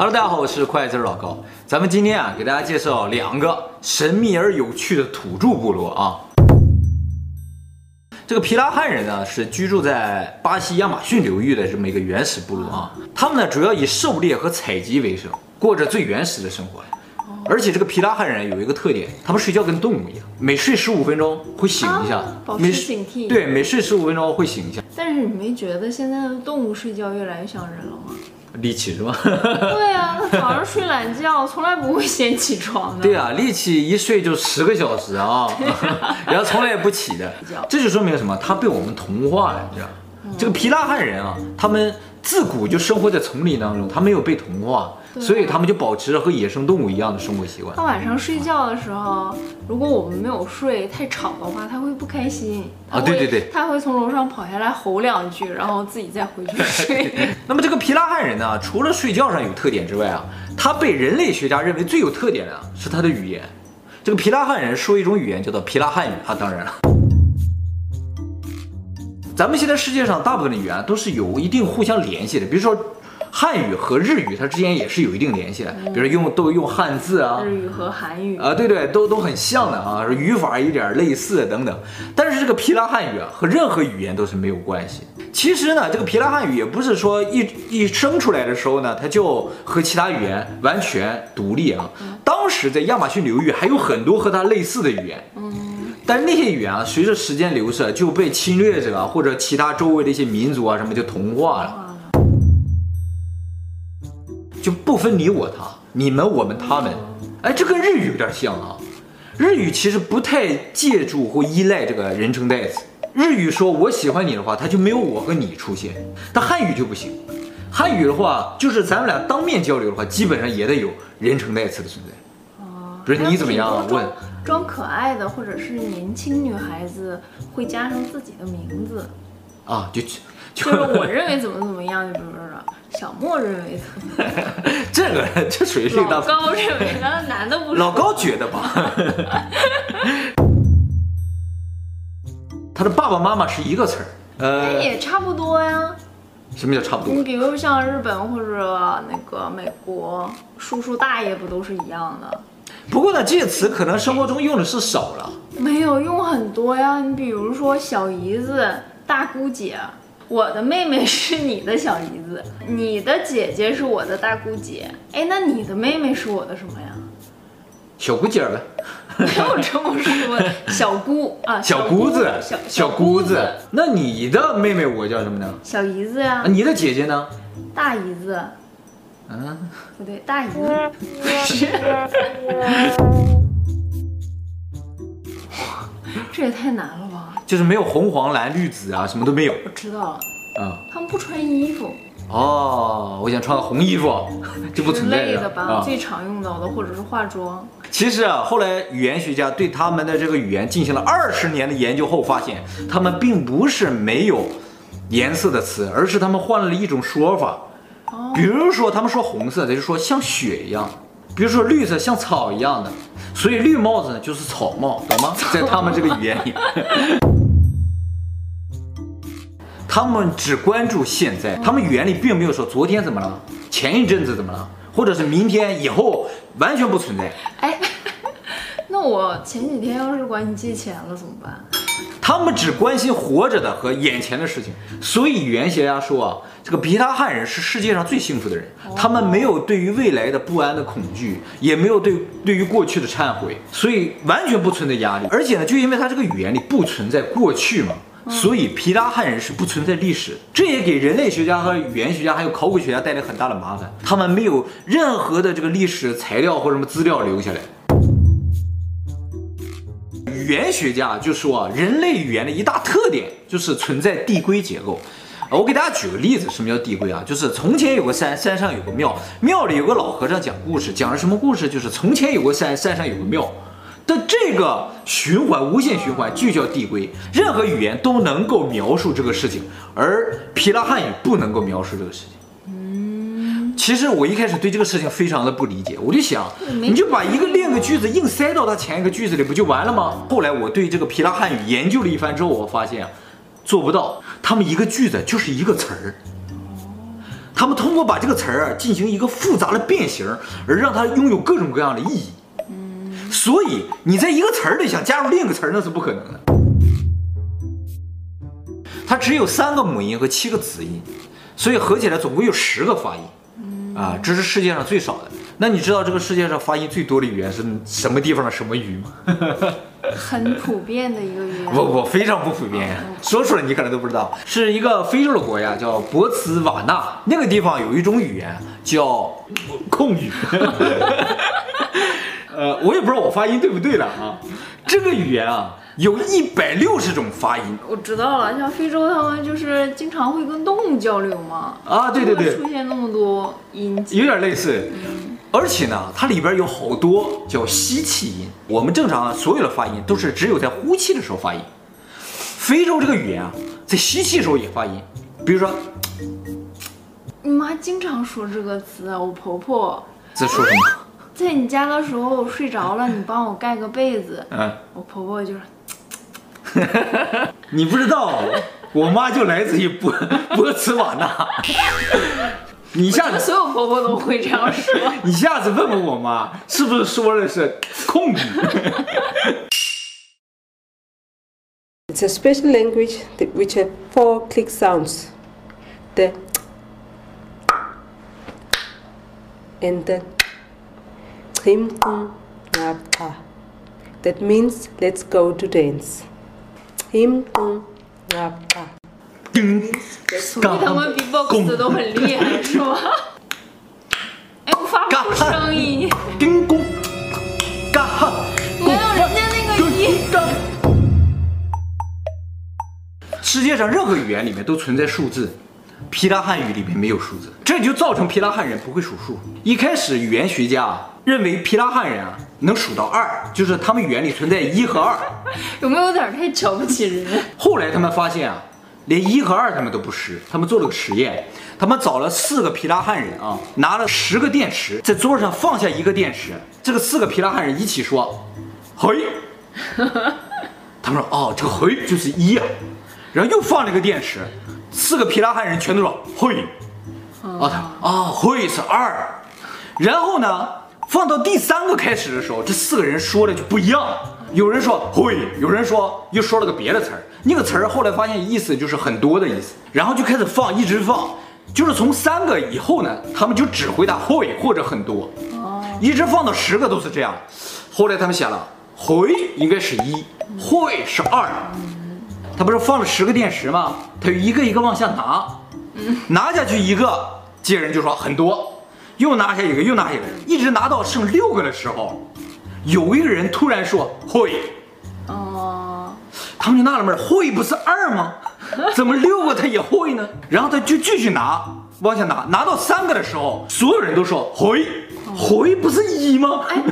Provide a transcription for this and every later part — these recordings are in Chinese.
Hello，大家好，我是快字老高。咱们今天啊，给大家介绍两个神秘而有趣的土著部落啊。这个皮拉汉人呢，是居住在巴西亚马逊流域的这么一个原始部落啊。他们呢，主要以狩猎和采集为生，过着最原始的生活。而且这个皮拉汉人有一个特点，他们睡觉跟动物一样，每睡十五分钟会醒一下，保持警惕。对，每睡十五分钟会醒一下。但是你没觉得现在的动物睡觉越来越像人了吗？力气是吧？对啊，他 早上睡懒觉，从来不会先起床的。对啊，力气一睡就十个小时啊，然后从来也不起的。这就说明什么？他被我们同化了，你知道？嗯、这个皮拉汉人啊，他们自古就生活在丛林当中，他没有被同化。所以他们就保持着和野生动物一样的生活习惯。他晚上睡觉的时候，如果我们没有睡太吵的话，他会不开心啊。对对对，他会从楼上跑下来吼两句，然后自己再回去睡。那么这个皮拉汉人呢，除了睡觉上有特点之外啊，他被人类学家认为最有特点的是他的语言。这个皮拉汉人说一种语言叫做皮拉汉语啊。当然了，咱们现在世界上大部分的语言都是有一定互相联系的，比如说。汉语和日语，它之间也是有一定联系的，比如用都用汉字啊，日语和韩语啊，对对，都都很像的啊，语法有点类似等等。但是这个皮拉汉语啊，和任何语言都是没有关系。其实呢，这个皮拉汉语也不是说一一生出来的时候呢，它就和其他语言完全独立啊。当时在亚马逊流域还有很多和它类似的语言，嗯，但那些语言啊，随着时间流逝就被侵略者啊或者其他周围的一些民族啊什么就同化了。就不分你我他，你们我们他们，哎，这跟日语有点像啊。日语其实不太借助或依赖这个人称代词。日语说我喜欢你的话，它就没有我和你出现。但汉语就不行，汉语的话，就是咱们俩当面交流的话，基本上也得有人称代词的存在。哦，不是你怎么样啊？问装可爱的或者是年轻女孩子会加上自己的名字啊，就。就是我认为怎么怎么样，就比如说小莫认为的，这个这属于是老高认为，那男的不是老高觉得吧？他的爸爸妈妈是一个词儿，呃，也差不多呀。什么叫差不多？你比如像日本或者那个美国，叔叔大爷不都是一样的？不过呢，这些词可能生活中用的是少了，没有用很多呀。你比如说小姨子、大姑姐。我的妹妹是你的小姨子，你的姐姐是我的大姑姐。哎，那你的妹妹是我的什么呀？小姑姐呗。没有这么说，小姑啊，小姑子，小小姑子。那你的妹妹我叫什么呢？小姨子呀。你的姐姐呢？大姨子。嗯，不对，大姨子。是。这也太难了吧！就是没有红黄蓝绿紫啊，什么都没有。我知道了，啊、嗯，他们不穿衣服。哦，我想穿个红衣服，就不存在的。的吧，啊、最常用到的或者是化妆。其实啊，后来语言学家对他们的这个语言进行了二十年的研究后，发现他们并不是没有颜色的词，而是他们换了一种说法。哦，比如说他们说红色，他就说像雪一样；比如说绿色，像草一样的。所以绿帽子呢，就是草帽，懂吗？在他们这个语言里，他们只关注现在，他们语言里并没有说昨天怎么了，前一阵子怎么了，或者是明天以后，完全不存在。哎，那我前几天要是管你借钱了怎么办？他们只关心活着的和眼前的事情，所以语言学家说啊，这个皮拉汉人是世界上最幸福的人。他们没有对于未来的不安的恐惧，也没有对对于过去的忏悔，所以完全不存在压力。而且呢，就因为他这个语言里不存在过去嘛，所以皮拉汉人是不存在历史。这也给人类学家和语言学家还有考古学家带来很大的麻烦，他们没有任何的这个历史材料或什么资料留下来。语言学家就说啊，人类语言的一大特点就是存在递归结构。我给大家举个例子，什么叫递归啊？就是从前有个山，山上有个庙，庙里有个老和尚讲故事，讲了什么故事？就是从前有个山，山上有个庙。的这个循环，无限循环就叫递归。任何语言都能够描述这个事情，而皮拉汉语不能够描述这个事情。其实我一开始对这个事情非常的不理解，我就想，你就把一个另一个句子硬塞到它前一个句子里，不就完了吗？后来我对这个皮拉汉语研究了一番之后，我发现做不到，他们一个句子就是一个词儿，他们通过把这个词儿啊进行一个复杂的变形，而让它拥有各种各样的意义。嗯，所以你在一个词儿里想加入另一个词儿，那是不可能的。它只有三个母音和七个子音，所以合起来总共有十个发音。啊，这是世界上最少的。那你知道这个世界上发音最多的语言是什么地方的什么语吗？很普遍的一个语言。不不，非常不普遍。说出来你可能都不知道，是一个非洲的国家叫博茨瓦纳，那个地方有一种语言叫控语。呃，我也不知道我发音对不对了啊。这个语言啊。有一百六十种发音，我知道了。像非洲，他们就是经常会跟动物交流嘛。啊，对对对，出现那么多音节，有点类似。嗯，而且呢，它里边有好多叫吸气音。我们正常所有的发音都是只有在呼气的时候发音。非洲这个语言啊，在吸气的时候也发音。比如说，你妈经常说这个词啊。我婆婆在说什么？在你家的时候我睡着了，你帮我盖个被子。嗯，我婆婆就是。你不知道，我妈就来自于波波茨瓦纳。你下次所有婆婆都会这样说。你下次问问我妈，是不是说的是控制？It's a special language that which have four click sounds. The and the him That means let's go to dance. 叮咚啊啊，叮，所以他们 B-box 都很厉害，是吗？哎，我发不出声音。叮咚，嘎哈，没有人家那个音。世界上任何语言里面都存在数字，皮拉汉语里面没有数字，这就造成皮拉汉人不会数数。一开始语言学家认为皮拉汉人啊。能数到二，就是他们语言里存在一和二，有没有点太瞧不起人？后来他们发现啊，连一和二他们都不识，他们做了个实验，他们找了四个皮拉汉人啊，拿了十个电池，在桌上放下一个电池，这个四个皮拉汉人一起说，嘿，他们说哦，这个嘿就是一啊，然后又放了一个电池，四个皮拉汉人全都说会，啊他啊会是二，然后呢？放到第三个开始的时候，这四个人说的就不一样。有人说会，有人说又说了个别的词儿。那个词儿后来发现意思就是很多的意思，然后就开始放，一直放，就是从三个以后呢，他们就只回答会或者很多，一直放到十个都是这样。后来他们想了，会应该是一，会是二。他不是放了十个电池吗？他就一个一个往下拿，拿下去一个，接人就说很多。又拿下一个，又拿下一个，一直拿到剩六个的时候，有一个人突然说会，哦，他们就纳了闷，会不是二吗？怎么六个他也会呢？然后他就继续拿，往下拿，拿到三个的时候，所有人都说会，会不是一吗？哎，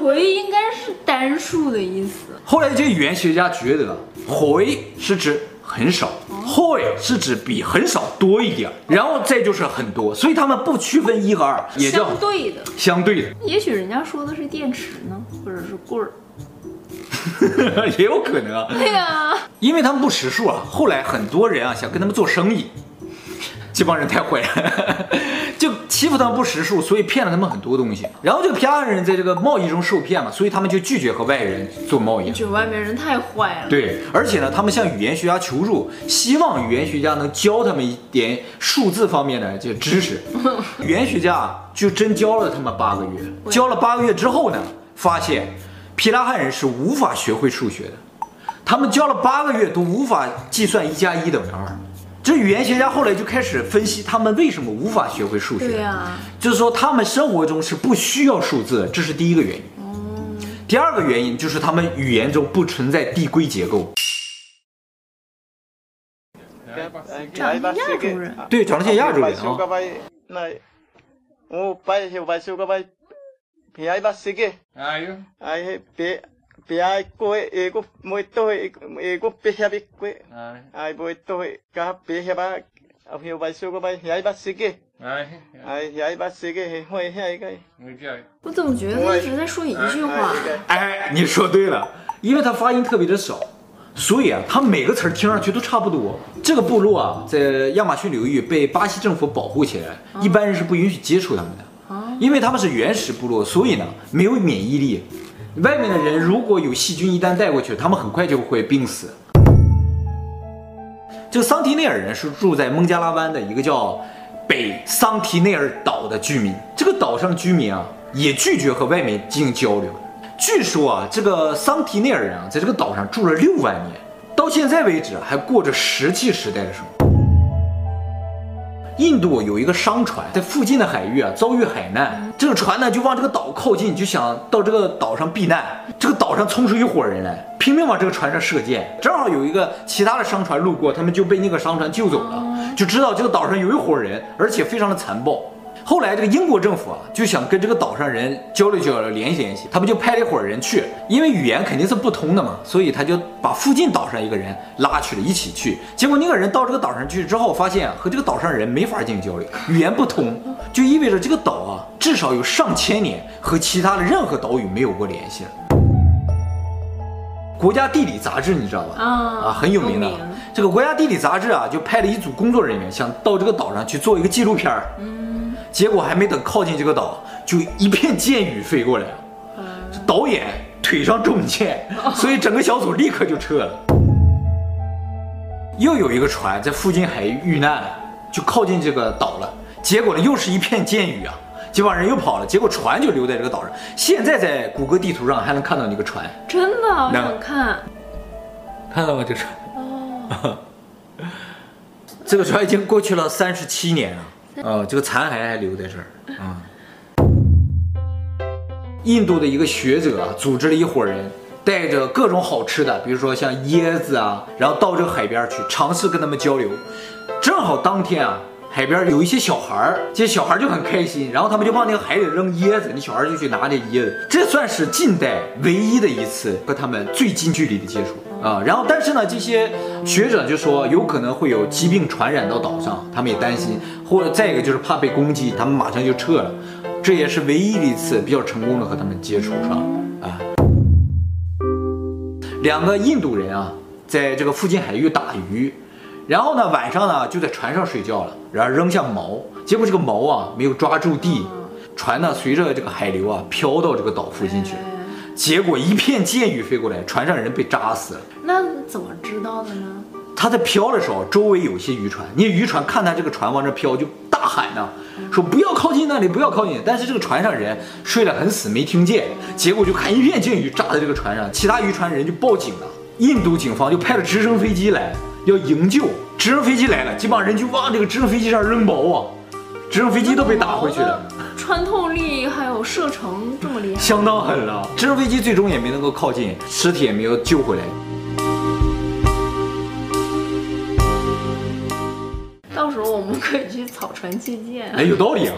回应该是单数的意思。后来这些语言学家觉得，回是指。很少，会是指比很少多一点，然后再就是很多，所以他们不区分一和二，也叫相对的。相对的，也许人家说的是电池呢，或者是棍儿，也有可能啊。对啊，因为他们不识数啊，后来很多人啊想跟他们做生意，这帮人太坏了。就欺负他们不识数，所以骗了他们很多东西。然后这个皮拉汉人在这个贸易中受骗嘛，所以他们就拒绝和外人做贸易。就外面人太坏了。对，而且呢，他们向语言学家求助，希望语言学家能教他们一点数字方面的这个知识。语言学家就真教了他们八个月，教了八个月之后呢，发现皮拉汉人是无法学会数学的。他们教了八个月都无法计算一加一等于二。这语言学家后来就开始分析他们为什么无法学会数学。对呀，就是说他们生活中是不需要数字，这是第一个原因。嗯。第二个原因就是他们语言中不存在递归结构。长得像亚洲人。对，长得像亚洲人啊。别爱过下个没到下个别下别过，哎，没到加别下吧，后边外说个吧，下一把四个，哎，哎，下一把四个是会下一个。我怎么觉得他一直在说一句话？哎，你说对了，因为他发音特别的少，所以啊，他每个词儿听上去都差不多。这个部落啊，在亚马逊流域被巴西政府保护起来，一般人是不允许接触他们的，因为他们是原始部落，所以呢没有免疫力。外面的人如果有细菌一旦带过去，他们很快就会病死。这个桑提内尔人是住在孟加拉湾的一个叫北桑提内尔岛的居民，这个岛上居民啊也拒绝和外面进行交流。据说啊，这个桑提内尔人啊，在这个岛上住了六万年，到现在为止还过着石器时代的生活。印度有一个商船在附近的海域啊遭遇海难，这个船呢就往这个岛靠近，就想到这个岛上避难。这个岛上冲出一伙人来，拼命往这个船上射箭。正好有一个其他的商船路过，他们就被那个商船救走了，就知道这个岛上有一伙人，而且非常的残暴。后来，这个英国政府啊，就想跟这个岛上人交流交流、联系联系，他们就派了一伙人去，因为语言肯定是不通的嘛，所以他就把附近岛上一个人拉去了，一起去。结果那个人到这个岛上去之后，发现和这个岛上人没法进行交流，语言不通，就意味着这个岛啊，至少有上千年和其他的任何岛屿没有过联系了。国家地理杂志你知道吧？啊，很有名的。这个国家地理杂志啊，就派了一组工作人员，想到这个岛上去做一个纪录片儿。结果还没等靠近这个岛，就一片箭雨飞过来，这导演腿上中箭，所以整个小组立刻就撤了。又有一个船在附近海域遇难了，就靠近这个岛了。结果呢，又是一片箭雨啊，这帮人又跑了，结果船就留在这个岛上。现在在谷歌地图上还能看到那个船，真的，我想看，看到吗？这船，哦，这个船已经过去了三十七年了。呃，这个残骸还留在这儿啊。印度的一个学者，组织了一伙人，带着各种好吃的，比如说像椰子啊，然后到这个海边去尝试跟他们交流。正好当天啊，海边有一些小孩儿，这些小孩就很开心，然后他们就往那个海里扔椰子，那小孩就去拿那椰子。这算是近代唯一的一次和他们最近距离的接触。啊，然后但是呢，这些学者就说有可能会有疾病传染到岛上，他们也担心，或者再一个就是怕被攻击，他们马上就撤了。这也是唯一的一次比较成功的和他们接触上啊。两个印度人啊，在这个附近海域打鱼，然后呢晚上呢就在船上睡觉了，然后扔下锚，结果这个锚啊没有抓住地，船呢随着这个海流啊飘到这个岛附近去了。结果一片箭雨飞过来，船上人被扎死了。那怎么知道的呢？他在飘的时候，周围有些渔船，那渔船看他这个船往这飘，就大喊呢，说不要靠近那里，不要靠近。但是这个船上人睡得很死，没听见。结果就看一片箭雨炸在这个船上，其他渔船人就报警了。印度警方就派了直升飞机来要营救。直升飞机来了，这帮人就往这个直升飞机上扔包啊，直升飞机都被打回去了。穿透力还有射程这么厉害，相当狠了。直升飞机最终也没能够靠近，尸体也没有救回来。到时候我们可以去草船借箭。哎，有道理啊！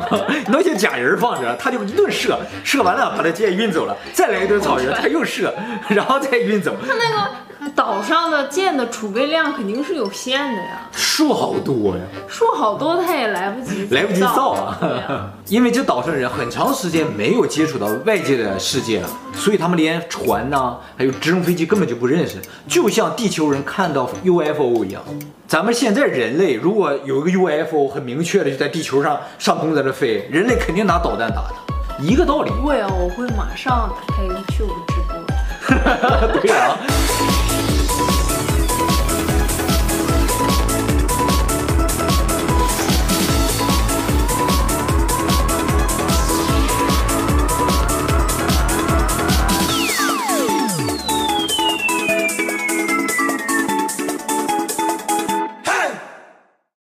那些假人放着，他就一顿射，射完了把他箭运走了，再来一顿草人，他又射，然后再运走。他那个。岛上的箭的储备量肯定是有限的呀，树好多呀，树好多他也来不及来不及造啊，因为这岛上人很长时间没有接触到外界的世界了，所以他们连船呐，还有直升飞机根本就不认识，就像地球人看到 UFO 一样。咱们现在人类如果有一个 UFO 很明确的就在地球上上空在这飞，人类肯定拿导弹打它，一个道理。会啊，我会马上打开 YouTube 直播。对啊。